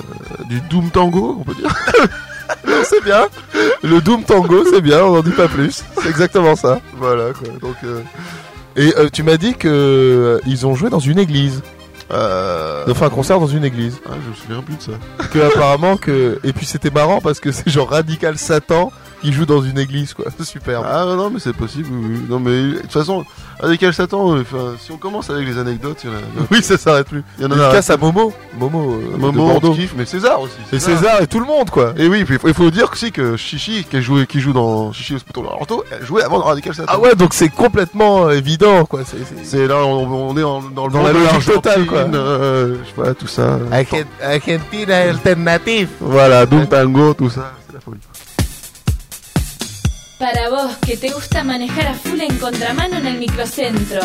du doom tango on peut dire Non, c'est bien. Le Doom Tango, c'est bien, on n'en dit pas plus. C'est exactement ça. Voilà, quoi. Donc, euh, Et tu m'as dit que ils ont joué dans une église. Euh... Enfin, un concert dans une église. Ah, je me souviens plus de ça. Que apparemment que. Et puis c'était marrant parce que c'est genre Radical Satan qui joue dans une église, quoi. Superbe. Ah non, non, mais c'est possible. oui, oui. Non, mais de toute façon, Radical Satan, euh, enfin, si on commence avec les anecdotes, il y en a. il y en a- Oui, ça s'arrête plus. Il y en a Il un casse à Momo. Momo. euh, Momo, de on Bordeaux. kiffe, mais César aussi. Et César et tout le monde, quoi. Et oui, puis il faut, il faut dire aussi que Chichi, qui, a joué, qui joue dans Chichi Hospital Laurento, elle jouait avant dans Radical Satan. Ah ouais, donc c'est complètement euh, évident, quoi. C'est- c'est- C'est là, on, on est en- dans le Dans monde la logique totale, quoi. l'Argentine, euh, je sais pas, tout ça. Argentina alternative. Voilà, Doom Tango, tout ça, c'est la folie. Para vos que te gusta manejar a full en contramano en el microcentro.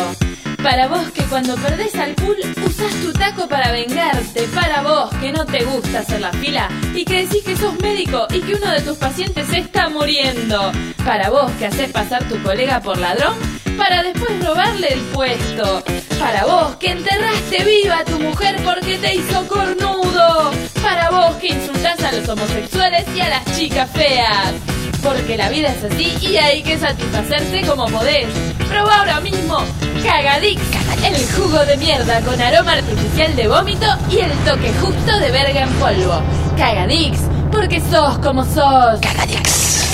Para vos que cuando perdés al pool usas tu taco para vengarte. Para vos que no te gusta hacer la fila y que decís que sos médico y que uno de tus pacientes está muriendo. Para vos que haces pasar tu colega por ladrón para después robarle el puesto. Para vos que enterraste viva a tu mujer porque te hizo cornudo. Para vos que insultás a los homosexuales y a las chicas feas. Porque la vida es así y hay que satisfacerse como podés. Proba ahora mismo Cagadix, el jugo de mierda con aroma artificial de vómito y el toque justo de verga en polvo. Cagadix, porque sos como sos. Cagadix.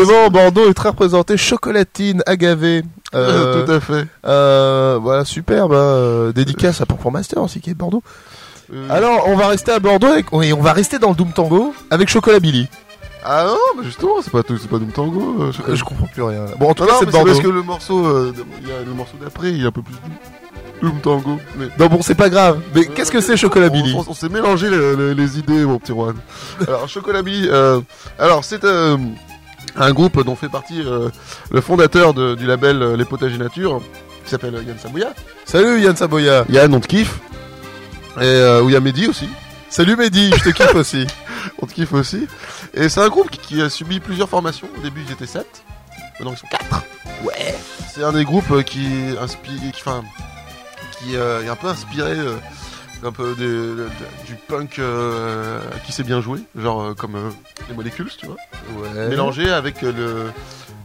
Décidément, Bordeaux est très représenté. Chocolatine, agavé. Euh, Tout à fait. euh, voilà, superbe. hein, euh, dédicace à Purple Master aussi qui est de Bordeaux. Alors, on va rester à Bordeaux avec- et on va rester dans le Doom Tango avec Chocolat Billy. Ah non, mais justement, c'est pas tout, c'est pas Doom Tango. euh, je, Euh, je comprends plus rien. Bon, en tout cas, c'est parce que le morceau, euh, y a le morceau d'après, il y a un peu plus Doom, Doom Tango. Mais Non, bon, c'est pas grave. Mais qu'est-ce que c'est Chocolat Billy on, on s'est mélangé les, les- les idées, mon petit Juan. Alors, Chocolat Billy, euh, alors c'est euh, un groupe dont fait partie euh, le fondateur de- du label euh, Les Potagers Nature, qui s'appelle euh, Yann Sabouya. Salut Yann Saboya. Yann, on te kiffe. Et euh, où il y a Mehdi aussi. Salut Mehdi, je te kiffe aussi. On te kiffe aussi. Et c'est un groupe qui, qui a subi plusieurs formations. Au début, ils étaient 7. Maintenant, ils sont 4. Ouais. C'est un des groupes qui inspire, qui, enfin, qui euh, est un peu inspiré un peu des- de- de- du punk euh, qui sait bien jouer, genre euh, comme euh, les molécules, tu vois. Ouais. Mélangé avec le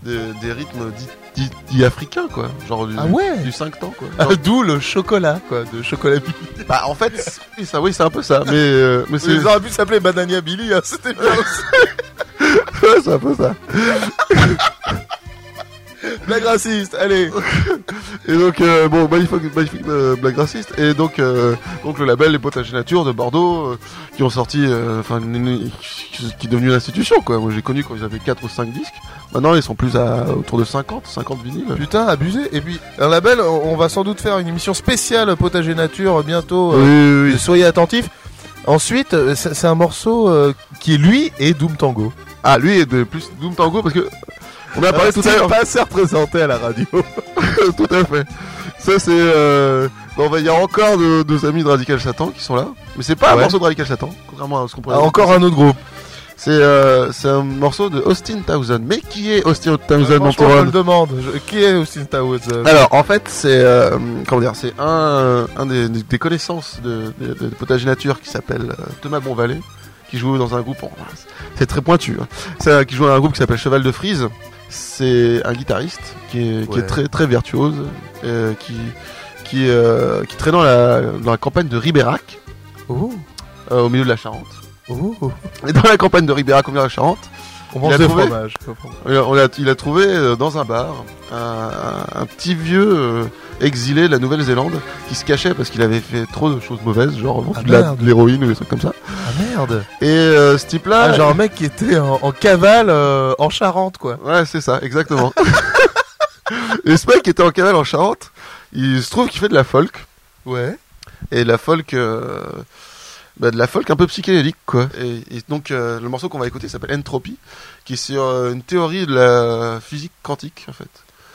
des, des rythmes dits dits africains, quoi. Genre du, Ah ouais du 5 temps, quoi. Ah, Genre- D'où le chocolat, quoi, de Chocolat Billy. bah, en fait, oui, ça, oui, c'est un peu ça. Mais, euh, mais c'est Ils auraient pu s'appeler Banania Billy, hein, c'était bien aussi. ouais, c'est un peu ça. Blague raciste, allez. Et donc, euh, bon, magnifique, magnifique euh, blague raciste. Et donc, euh, donc le label Les Potagers Nature de Bordeaux, euh, qui ont sorti, enfin, qui est devenu une institution, quoi. Moi, j'ai connu quand ils avaient 4 ou 5 disques. Maintenant, ils sont plus à autour de 50, 50 vinyles. Putain, abusé. Et puis, un label, on va sans doute faire une émission spéciale potager nature bientôt. Oui, oui, oui. Soyez attentifs. Ensuite, c'est un morceau qui est lui et Doom Tango. Ah, lui est de plus Doom Tango parce que on a parlé Euh, tout à l'heure. pas assez représenté à la radio. tout à fait. Ça, c'est. Euh... Bon, bah, il y a encore de- deux amis de Radical Satan qui sont là. Mais c'est pas un morceau de Radical Satan, contrairement à ce qu'on pourrait Ah, encore un autre groupe. C'est euh, c'est un morceau de Austin Townsend. Mais qui est Austin Townsend, mon Franchement, je me le demande. Je- Qui est Austin Towers Alors, en fait, c'est euh, comment dire, c'est un, un des, des connaissances de, de, de Potager Nature qui s'appelle euh, Thomas Bonvalet, qui joue dans un groupe. en- c'est très pointu. Hein. Qui joue dans un groupe qui s'appelle Cheval de Frise. C'est un guitariste qui est, qui Ouais. est très très virtuose, euh, qui qui euh, qui traîne dans la dans la campagne de Ribérac, Oh, euh, au milieu de la Charente. oh. Et dans la campagne de Ribérac, au milieu de la Charente, On Il mange a des trouvé fromages. il a, il trouvé euh, dans un bar un, petit vieux euh, exilé de la Nouvelle-Zélande qui se cachait parce qu'il avait fait trop de choses mauvaises, genre Ah, de, la- merde. de l'héroïne ou des trucs comme ça. Ah merde. Et euh, ce type-là, Ah, genre un mec qui était en, en cavale euh, en Charente, quoi. ouais, c'est ça, exactement. Et ce mec qui était en cavale en Charente, il se trouve qu'il fait de la folk Ouais. et la folk. euh, bah, de la folk un peu psychédélique quoi et, et donc euh, le morceau qu'on va écouter s'appelle Entropy qui est sur euh, une théorie de la physique quantique en fait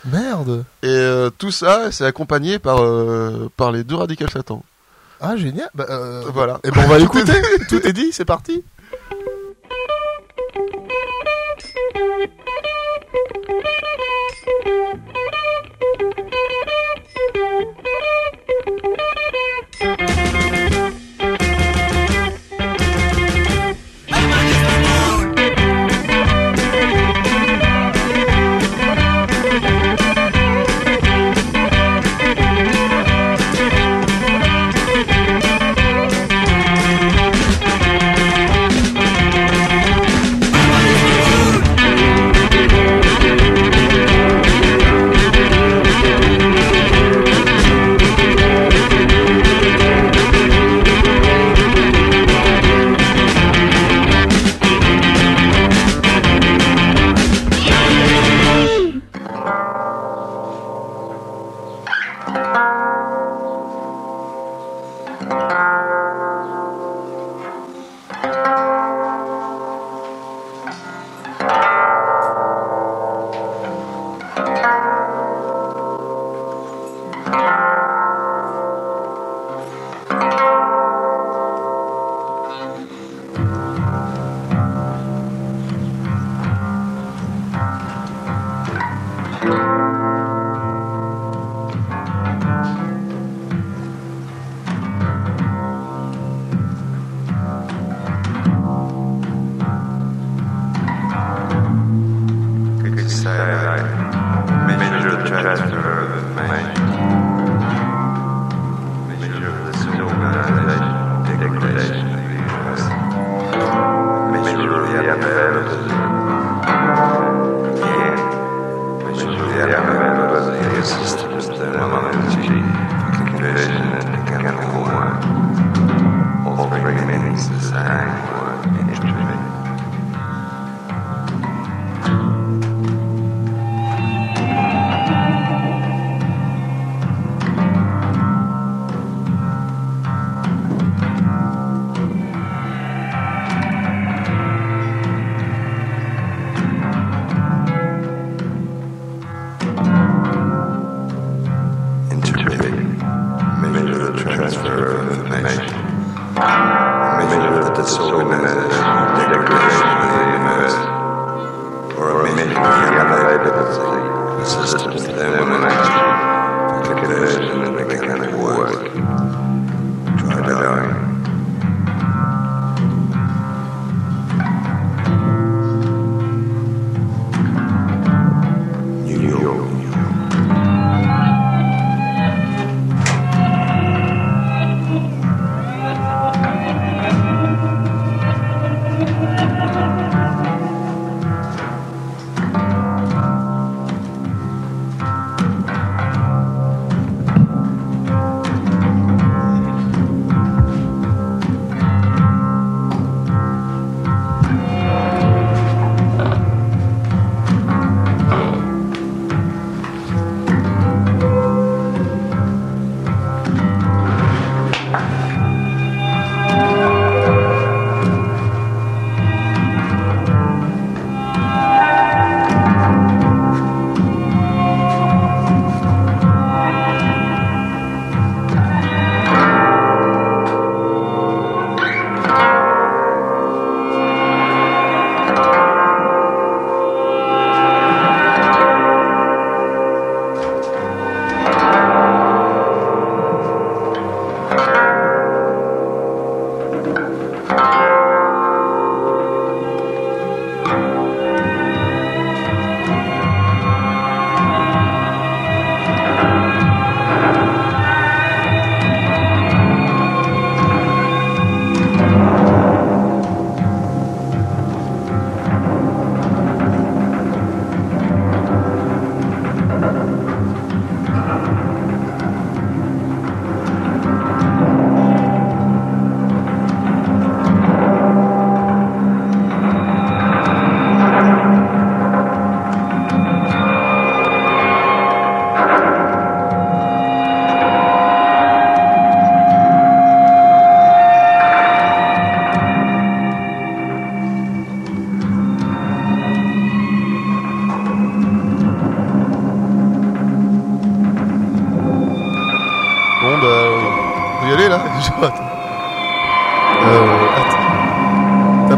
Merde. Et euh, tout ça, c'est accompagné par, euh, par les deux radicales Satan. Ah, génial. Bah, euh, Voilà. Et ben, on va l'écouter. Tout est dit, c'est parti. The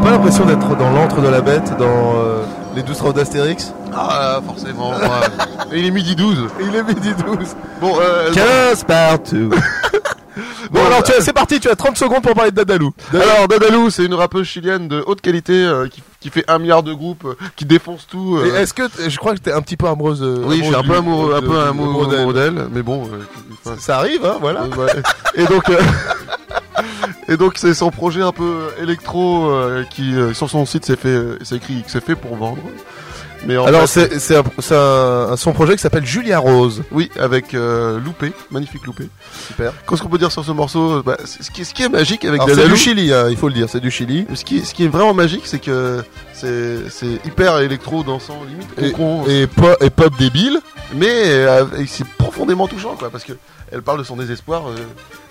l'impression d'être dans l'antre de la bête dans euh, les 12 travaux d'Astérix Ah, forcément. Et il est midi 12. Il est midi 12. Bon, euh, 15 partout. bon, alors tu as- c'est parti, tu as 30 secondes pour parler de Dadalou. Alors Dadalou, c'est une rappeuse chilienne de haute qualité euh, qui, qui fait un milliard de groupes, euh, qui défonce tout. euh. Et Est-ce que t- je crois que t'es un petit peu amoureuse de Oui, je suis un peu amoureux, un peu amoureux, d'elle. amoureux d'elle, mais bon. euh, enfin, Ça arrive, hein, voilà. euh, ouais. Et donc, euh, et donc c'est son projet un peu électro euh, qui euh, sur son site c'est fait, euh, c'est écrit c'est fait pour vendre. Mais en Alors fait- c'est un- un- son projet qui s'appelle Julia Rose. Oui, avec euh, Loupé, magnifique Loupé. Super. Qu'est-ce qu'on peut dire sur ce morceau? Bah, ce, qui, ce qui est magique avec c'est Dadalou, du Chili, hein, il faut le dire, c'est du Chili. ce qui, ce qui est vraiment magique, c'est que c'est hyper électro dansant, limite Et, concon, et, po- et pop débile. mais euh, c'est profondément touchant, quoi, parce que elle parle de son désespoir euh,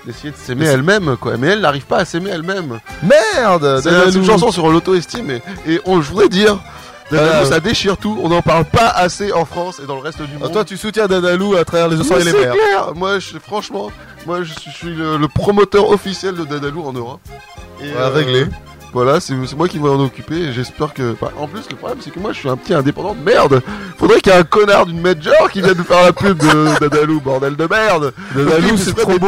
d'essayer de s'aimer elle-même, quoi. Mais elle n'arrive pas à s'aimer elle-même. Merde C'est une chanson sur l'auto-estime et, et on, je voudrais dire, Dadalou, Ah, ça déchire tout. On n'en parle pas assez en France et dans le reste du Ah, monde. toi tu soutiens Dadalou à travers les Mais et les c'est mers. clair. Moi, je, franchement, moi, je, suis- le, le promoteur officiel de Dadalou en Europe. Et, Ouais, réglé. Voilà, c'est moi qui vais en occuper et j'espère que. bah, en plus, le problème, c'est que moi, je suis un petit indépendant de merde. Faudrait qu'il y ait un connard d'une major qui vienne nous faire la pub de Dadalou, bordel de merde. Dadalou, c'est trop beau,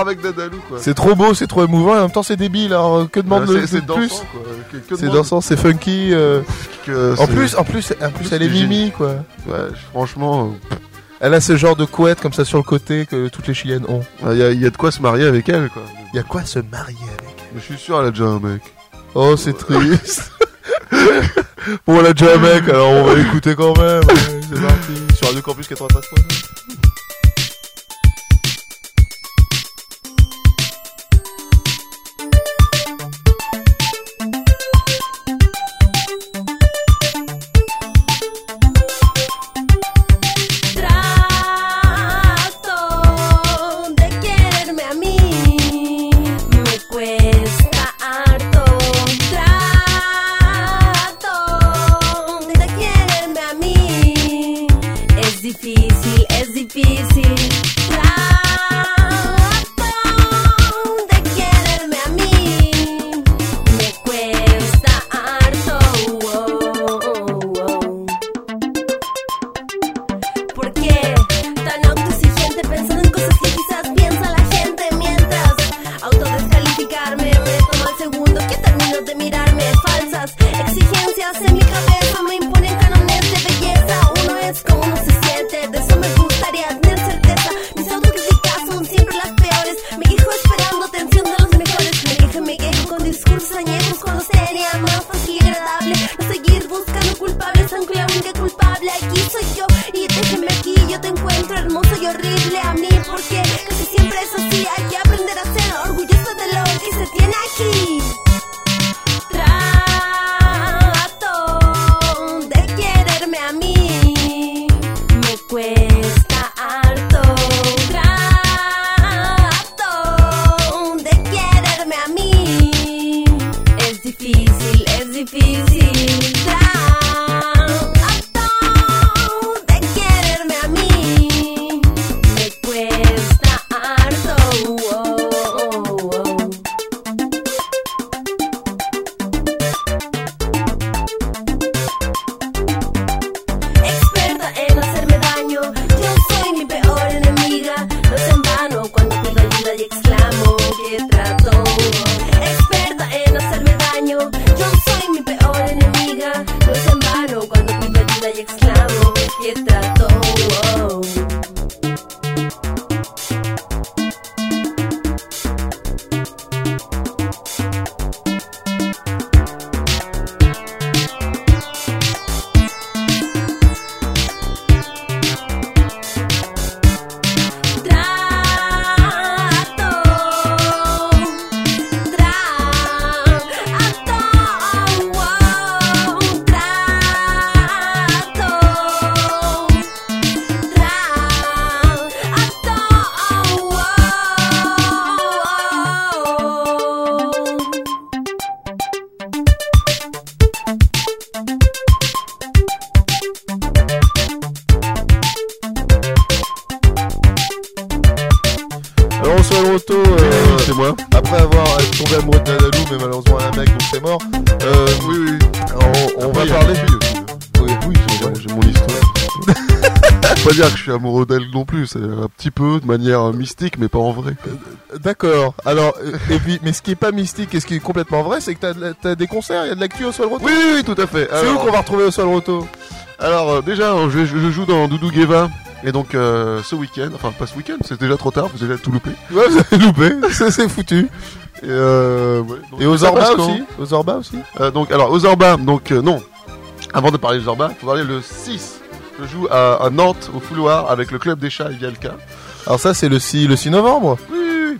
avec Dadalou, quoi. C'est trop beau, c'est trop émouvant et en même temps c'est débile. Alors que demande c'est de plus dansant, C'est dansant, c'est funky. euh. En plus, en plus, en plus, elle est mimi quoi. Ouais, franchement, Elle a ce genre de couette comme ça sur le côté que toutes les chiliennes ont. il y, a- y a de quoi se marier avec elle, quoi. Il y a quoi se marier avec Mais je suis sûr, elle a déjà un mec. Oh, c'est triste. bon, on a déjà mec, alors on va écouter quand même. C'est parti. Sur Radio Campus 93. Plus, c'est un petit peu de manière mystique, mais pas en vrai. D'accord. Alors, euh, et puis, mais ce qui est pas mystique et ce qui est complètement vrai, c'est que t'as, t'as des concerts, il y a de l'actu au Sol Roto. Oui, oui, oui, tout à fait. C'est où qu'on va retrouver au Sol Roto? Alors euh, déjà, euh, je, je joue dans Doudou Gueva. Et donc euh, ce week-end, enfin pas ce week-end, c'est déjà trop tard, vous avez tout loupé. Ouais, vous avez loupé, c'est foutu. Et, euh, ouais, donc, Et aux Orba aussi? Aux Orba aussi? Euh, donc alors aux Orba, donc euh, non. Avant de parler des Orba, faut parler le 6. Je joue à, à Nantes au Fouloir avec le club des chats et Vialka. Alors ça c'est le 6, le 6 novembre Oui, oui, oui.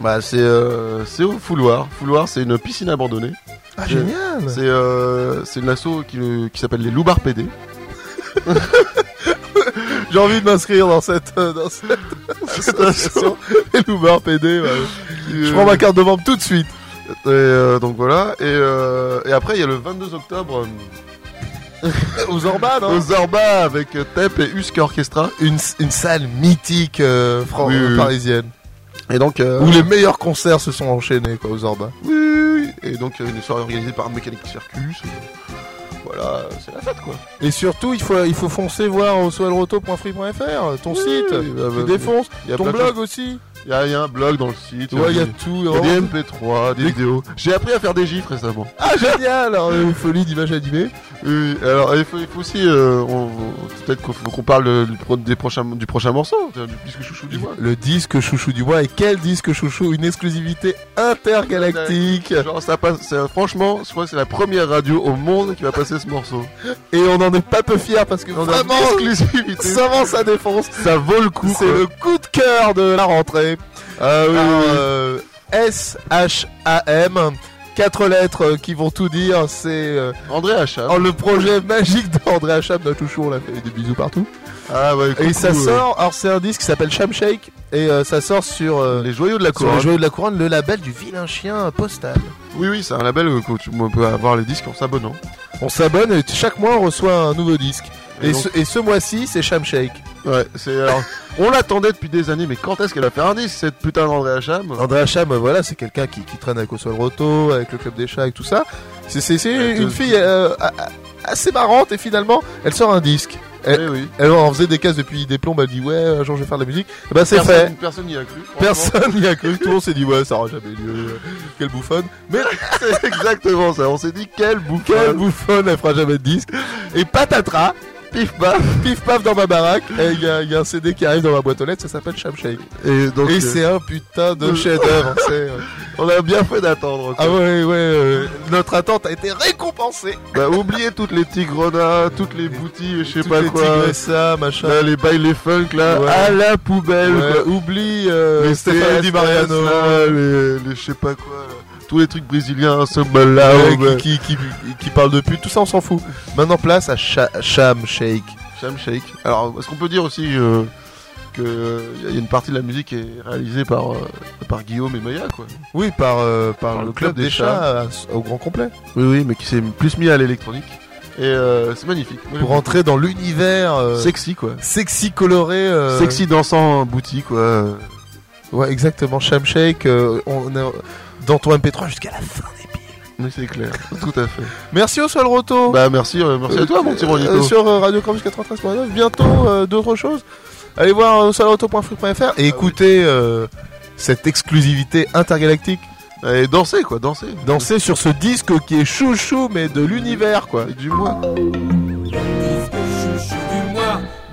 Bah c'est euh, c'est au Fouloir. Fouloir, c'est une piscine abandonnée. Ah C'est- génial C'est euh, c'est une asso qui, qui s'appelle les Loubards PD. J'ai envie de m'inscrire dans cette, euh, dans cette association. Les Loubards PD, ouais. Je euh, prends ma carte de membre tout de suite. Et euh, donc voilà. Et, euh, et après, il y a le 22 octobre euh, Aux Orba, non aux Orba avec euh, Tep et Husk Orchestra. une, une salle mythique euh, fran- Oui, oui, oui. parisienne. Et donc, euh, Où les meilleurs concerts se sont enchaînés, quoi, aux Orba. oui, oui, oui. Et donc, une soirée organisée par Mécanique Circus. Voilà, c'est la fête quoi. Et surtout, il faut, il faut foncer voir au soelroto.free.fr, ton site, bah, tu défonces, y a ton plein de blog aussi. Il y, a- il y a un blog dans le site. Ouais, il y a tout. il y a des MP3, des Des- vidéos. J'ai appris à faire des gifs récemment. Ah, génial alors, Une folie d'images animées. Oui, alors il faut, il faut aussi, euh, peut-être qu'on parle euh, du, des prochains, du prochain morceau, euh, du disque chouchou du mois. Le disque chouchou du mois. Et quel disque chouchou? Une exclusivité intergalactique. Genre ça passe, franchement, je crois que c'est la première radio au monde qui va passer ce morceau. Et on en est pas peu fiers parce que On vraiment, exclusivité. ça va, ça défonce. Ça vaut le coup. C'est le coup de cœur de la rentrée. Ah oui, Alors, oui, oui. euh, S-H-A-M. Quatre lettres qui vont tout dire. C'est euh, André Hacham. oh, le projet magique d'André Hacham, notre chouchou. On l'a fait des bisous partout. Ah ouais, Et ça euh, sort. Alors c'est un disque qui s'appelle Sham Shake et euh, ça sort sur. Les joyaux de la sur couronne. les joyaux de la couronne, le label du vilain chien postal. Oui, oui, c'est un label où tu on peut avoir les disques en s'abonnant. On s'abonne et chaque mois on reçoit un nouveau disque. Et Et, donc- ce, et ce mois-ci c'est Sham Shake. Ouais, c'est alors. on l'attendait depuis des années, mais quand est-ce qu'elle va faire un disque, cette putain d'André Hacham? André Hacham, euh, voilà, c'est quelqu'un qui, qui traîne avec Oswald Roto, avec le club des chats et tout ça. C'est Ouais, une te- fille euh, assez marrante et finalement elle sort un disque. Elle, Eh oui. elle en faisait des cases depuis des plombs, elle dit ouais, un jour je vais faire de la musique. Et ben c'est fait. Personne n'y a cru. Personne n'y a cru, tout le monde s'est dit ouais, ça aura jamais lieu. Quelle bouffonne. Mais C'est exactement ça. On s'est dit quel bouquin. quelle bouffonne, elle fera jamais de disque. Et patatras, pif paf, pif paf dans ma baraque. Et il y, a- il y a un CD qui arrive dans ma boîte aux lettres, ça s'appelle Sham Shake. Et donc, Et euh, c'est un putain de chef-d'œuvre. c'est, euh, on a bien fait d'attendre. Ah ouais, ouais, euh, notre attente a été récompensée. Bah, oubliez toutes les Tigrona, toutes les boutiques, je sais pas les quoi. Tigressa, machin. Là, les bails, les funk, là, Ouais. à la poubelle. Ouais, oublie euh, les Stéphane Di Mariano. là, les, les je sais pas quoi. là. Tous les trucs brésiliens, samba là, qui, qui, parle de pute, tout ça on s'en fout. Maintenant place à Sham Shake. Sham Shake. Alors, est-ce qu'on peut dire aussi euh, que euh, y a une partie de la musique qui est réalisée par, euh, par Guillaume et Maya, quoi? Oui, par, euh, par, le, club, des, chats, à- au grand complet. Oui, oui, mais qui s'est plus mis à l'électronique. Et euh, c'est magnifique. Moi, Pour j'aime entrer dans l'univers euh, Sexy, quoi. sexy coloré. euh, Sexy dansant boutique, quoi. Ouais, exactement. Sham Shake. on est dans ton MP3 jusqu'à la fin des piles. Mais c'est clair, tout à fait. Merci au Sol Roto. Bah, merci, euh, merci à toi, mon petit Euh, Ronito. sur euh, Radio Campus 93.9. Bientôt euh, d'autres choses. Allez voir euh, solroto.free.fr et écoutez euh, cette exclusivité intergalactique. Et danser, quoi, danser. Danser sur ce disque qui est chouchou mais de l'univers quoi. Du mois.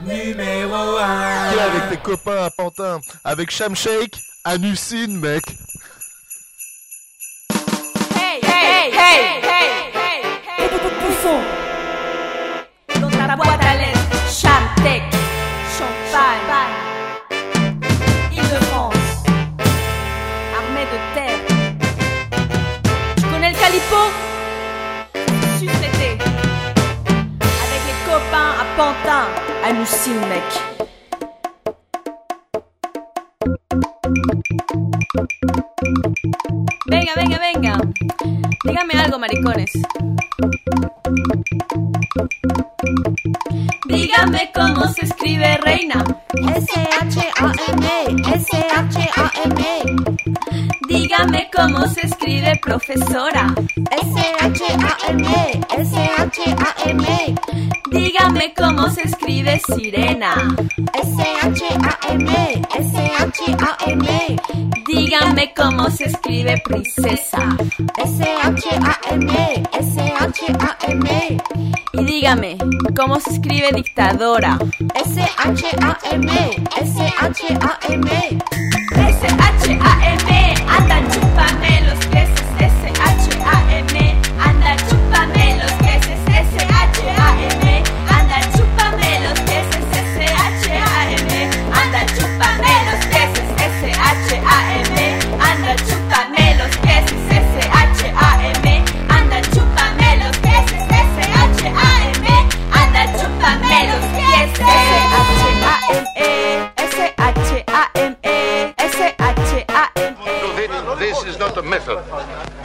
Numéro 1 T'es avec tes copains à Pantin, avec Sham Shake, Anucine mec. Hey, hey, hey, hey, hey, Bouffon. Dans ta boîte à Chamtec, Champagne, armée de terre. Connais le calipo. Avec les copains à Pantin, à Nucine, mec. Dígame algo, maricones. Dígame cómo se escribe reina. S-H-A-M-E, S-H-A-M-E. Dígame cómo se escribe profesora. S-H-A-M-E, S-H-A-M-E. Dígame cómo se escribe sirena. S-H-A-M-E, S-H-A-M-E. Dígame cómo se escribe princesa. S-H-A-M-E, S-H-A-M-E. Y dígame cómo se escribe dictadora. S-H-A-M-E, S-H-A-M-E. S-H-A-M,